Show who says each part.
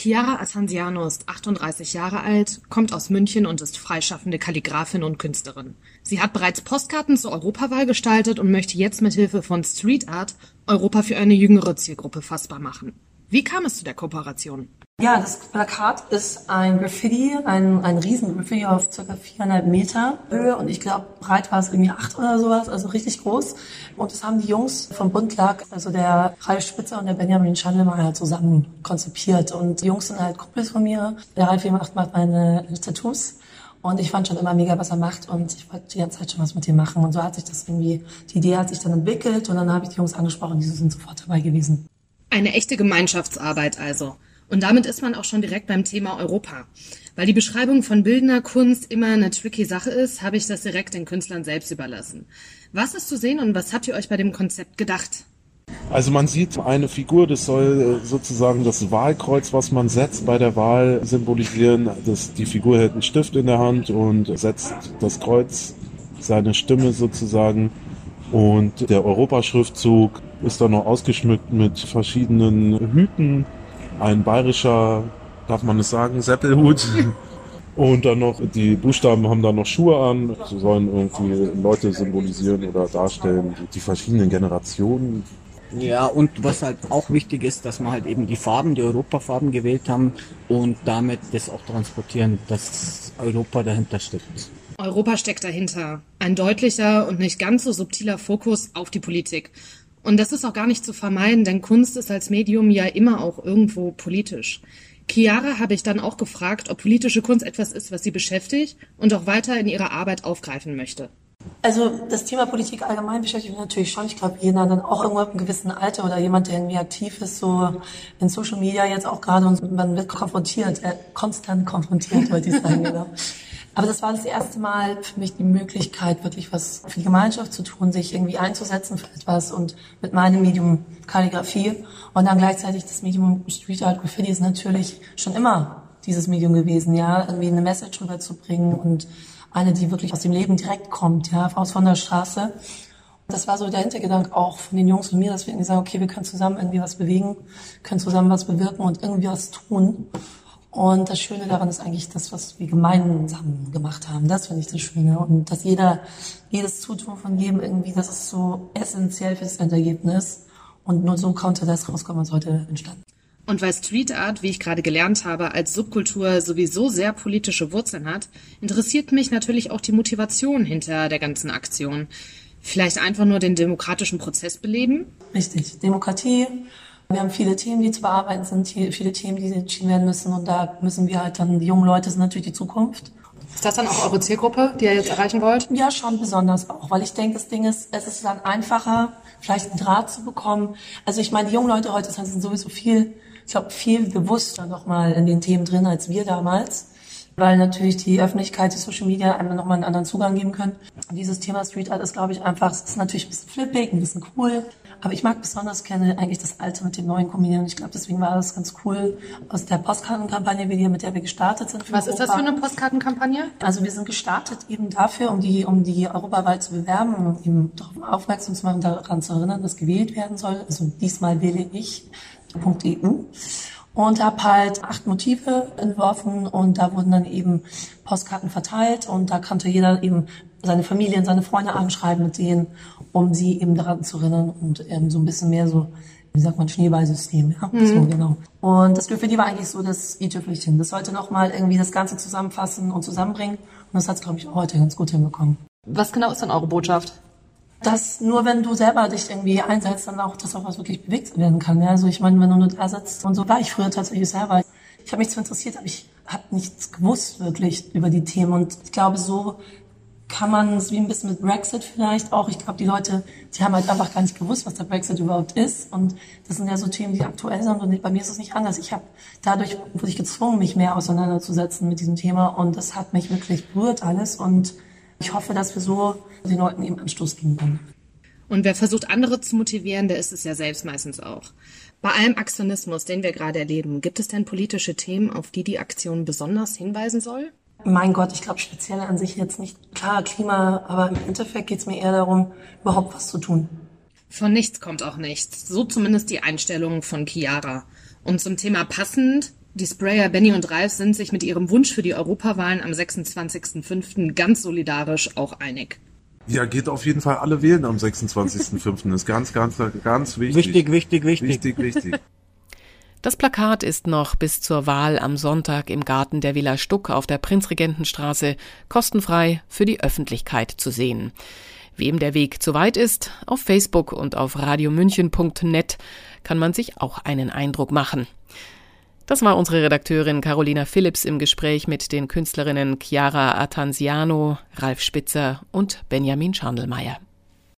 Speaker 1: Chiara Atansiano ist 38 Jahre alt, kommt aus München und ist freischaffende Kalligraphin und Künstlerin. Sie hat bereits Postkarten zur Europawahl gestaltet und möchte jetzt mit Hilfe von Street Art Europa für eine jüngere Zielgruppe fassbar machen. Wie kam es zu der Kooperation?
Speaker 2: Ja, das Plakat ist ein Graffiti, ein, ein riesen Graffiti auf circa viereinhalb Meter Höhe und ich glaube, breit war es irgendwie acht oder sowas, also richtig groß. Und das haben die Jungs vom Bundlag, also der Ralf Spitzer und der Benjamin Schandelmeier zusammen konzipiert. Und die Jungs sind halt Kumpels von mir. Der Ralf macht, macht meine Tattoos. Und ich fand schon immer mega, was er macht und ich wollte die ganze Zeit schon was mit ihm machen. Und so hat sich das irgendwie, die Idee hat sich dann entwickelt und dann habe ich die Jungs angesprochen, die sind sofort dabei gewesen.
Speaker 1: Eine echte Gemeinschaftsarbeit also. Und damit ist man auch schon direkt beim Thema Europa. Weil die Beschreibung von bildender Kunst immer eine tricky Sache ist, habe ich das direkt den Künstlern selbst überlassen. Was ist zu sehen und was habt ihr euch bei dem Konzept gedacht?
Speaker 3: Also man sieht eine Figur, das soll äh, sozusagen das Wahlkreuz, was man setzt bei der Wahl symbolisieren. Das, die Figur hält einen Stift in der Hand und setzt das Kreuz, seine Stimme sozusagen. Und der Europaschriftzug ist dann noch ausgeschmückt mit verschiedenen Hüten, ein bayerischer, darf man es sagen, Seppelhut. Und dann noch, die Buchstaben haben dann noch Schuhe an, sie sollen irgendwie Leute symbolisieren oder darstellen, die verschiedenen Generationen.
Speaker 4: Ja, und was halt auch wichtig ist, dass wir halt eben die Farben, die Europafarben gewählt haben und damit das auch transportieren, dass Europa dahinter steckt.
Speaker 1: Europa steckt dahinter. Ein deutlicher und nicht ganz so subtiler Fokus auf die Politik. Und das ist auch gar nicht zu vermeiden, denn Kunst ist als Medium ja immer auch irgendwo politisch. Chiara habe ich dann auch gefragt, ob politische Kunst etwas ist, was sie beschäftigt und auch weiter in ihrer Arbeit aufgreifen möchte.
Speaker 2: Also das Thema Politik allgemein beschäftigt mich natürlich schon. Ich glaube, jeder dann auch irgendwo im gewissen Alter oder jemand, der irgendwie aktiv ist, so in Social Media jetzt auch gerade und man wird konfrontiert, äh, konstant konfrontiert, wollte ich sagen, genau. Aber das war das erste Mal für mich die Möglichkeit, wirklich was für die Gemeinschaft zu tun, sich irgendwie einzusetzen für etwas und mit meinem Medium Kalligrafie und dann gleichzeitig das Medium Street Art Graffiti ist natürlich schon immer dieses Medium gewesen, ja, irgendwie eine Message rüberzubringen und eine, die wirklich aus dem Leben direkt kommt, ja, aus von der Straße. Das war so der Hintergedanke auch von den Jungs und mir, dass wir irgendwie sagen, okay, wir können zusammen irgendwie was bewegen, können zusammen was bewirken und irgendwie was tun. Und das Schöne daran ist eigentlich das, was wir gemeinsam gemacht haben. Das finde ich das Schöne. Und dass jeder, jedes Zutun von jedem irgendwie, das ist so essentiell für das Endergebnis. Und nur so konnte das rauskommen, was heute entstanden.
Speaker 1: Und weil Street Art, wie ich gerade gelernt habe, als Subkultur sowieso sehr politische Wurzeln hat, interessiert mich natürlich auch die Motivation hinter der ganzen Aktion. Vielleicht einfach nur den demokratischen Prozess beleben?
Speaker 2: Richtig. Demokratie, wir haben viele Themen, die zu bearbeiten sind, viele Themen, die entschieden werden müssen. Und da müssen wir halt dann, die jungen Leute sind natürlich die Zukunft.
Speaker 1: Ist das dann auch eure Zielgruppe, die ihr jetzt erreichen wollt?
Speaker 2: Ja, schon besonders auch, weil ich denke, das Ding ist, es ist dann einfacher, vielleicht einen Draht zu bekommen. Also ich meine, die jungen Leute heute sind sowieso viel, ich glaube, viel bewusster nochmal in den Themen drin als wir damals weil natürlich die Öffentlichkeit, die Social Media einem nochmal einen anderen Zugang geben können. Und dieses Thema Street Art ist, glaube ich, einfach, es ist natürlich ein bisschen flippig, ein bisschen cool, aber ich mag besonders gerne eigentlich das Alte mit dem Neuen kombinieren. Ich glaube, deswegen war das ganz cool aus der Postkartenkampagne, mit der wir gestartet sind.
Speaker 1: Was Europa. ist das für eine Postkartenkampagne?
Speaker 2: Also wir sind gestartet eben dafür, um die, um die Europawahl zu bewerben, um eben darauf aufmerksam zu machen, daran zu erinnern, dass gewählt werden soll. Also diesmal wähle ich .eu und habe halt acht Motive entworfen und da wurden dann eben Postkarten verteilt und da konnte jeder eben seine Familie und seine Freunde anschreiben mit denen, um sie eben daran zu erinnern und ähm, so ein bisschen mehr so, wie sagt man, Schneeballsystem, ja, mhm. so genau. Und das Graffiti war eigentlich so das i-Tüpfelchen. Das sollte nochmal irgendwie das Ganze zusammenfassen und zusammenbringen und das hat es, glaube ich, auch heute ganz gut hinbekommen.
Speaker 1: Was genau ist dann eure Botschaft?
Speaker 2: Dass nur wenn du selber dich irgendwie einsetzt, dann auch, dass auch was wirklich bewegt werden kann. Ja? Also ich meine, wenn du nur da sitzt und so war ich früher tatsächlich selber. Ich habe mich zwar interessiert, aber ich habe nichts gewusst wirklich über die Themen und ich glaube, so kann man es wie ein bisschen mit Brexit vielleicht auch. Ich glaube, die Leute, die haben halt einfach gar nicht gewusst, was der Brexit überhaupt ist. Und das sind ja so Themen, die aktuell sind. Und bei mir ist es nicht anders. Ich habe dadurch wurde ich gezwungen, mich mehr auseinanderzusetzen mit diesem Thema. Und das hat mich wirklich berührt alles. Und ich hoffe, dass wir so den Leuten eben Anstoß geben können.
Speaker 1: Und wer versucht, andere zu motivieren, der ist es ja selbst meistens auch. Bei allem Aktionismus, den wir gerade erleben, gibt es denn politische Themen, auf die die Aktion besonders hinweisen soll?
Speaker 2: Mein Gott, ich glaube speziell an sich jetzt nicht. Klar, Klima, aber im Endeffekt geht es mir eher darum, überhaupt was zu tun.
Speaker 1: Von nichts kommt auch nichts. So zumindest die Einstellung von Chiara. Und zum Thema passend Die Sprayer Benny und Ralf sind sich mit ihrem Wunsch für die Europawahlen am 26.05. ganz solidarisch auch einig.
Speaker 3: Ja, geht auf jeden Fall alle wählen am 26.05. ist ganz, ganz, ganz wichtig.
Speaker 4: Wichtig, wichtig, wichtig.
Speaker 3: Wichtig, wichtig.
Speaker 5: Das Plakat ist noch bis zur Wahl am Sonntag im Garten der Villa Stuck auf der Prinzregentenstraße kostenfrei für die Öffentlichkeit zu sehen. Wem der Weg zu weit ist, auf Facebook und auf radiomünchen.net kann man sich auch einen Eindruck machen. Das war unsere Redakteurin Carolina Phillips im Gespräch mit den Künstlerinnen Chiara Atansiano, Ralf Spitzer und Benjamin Schandelmeier.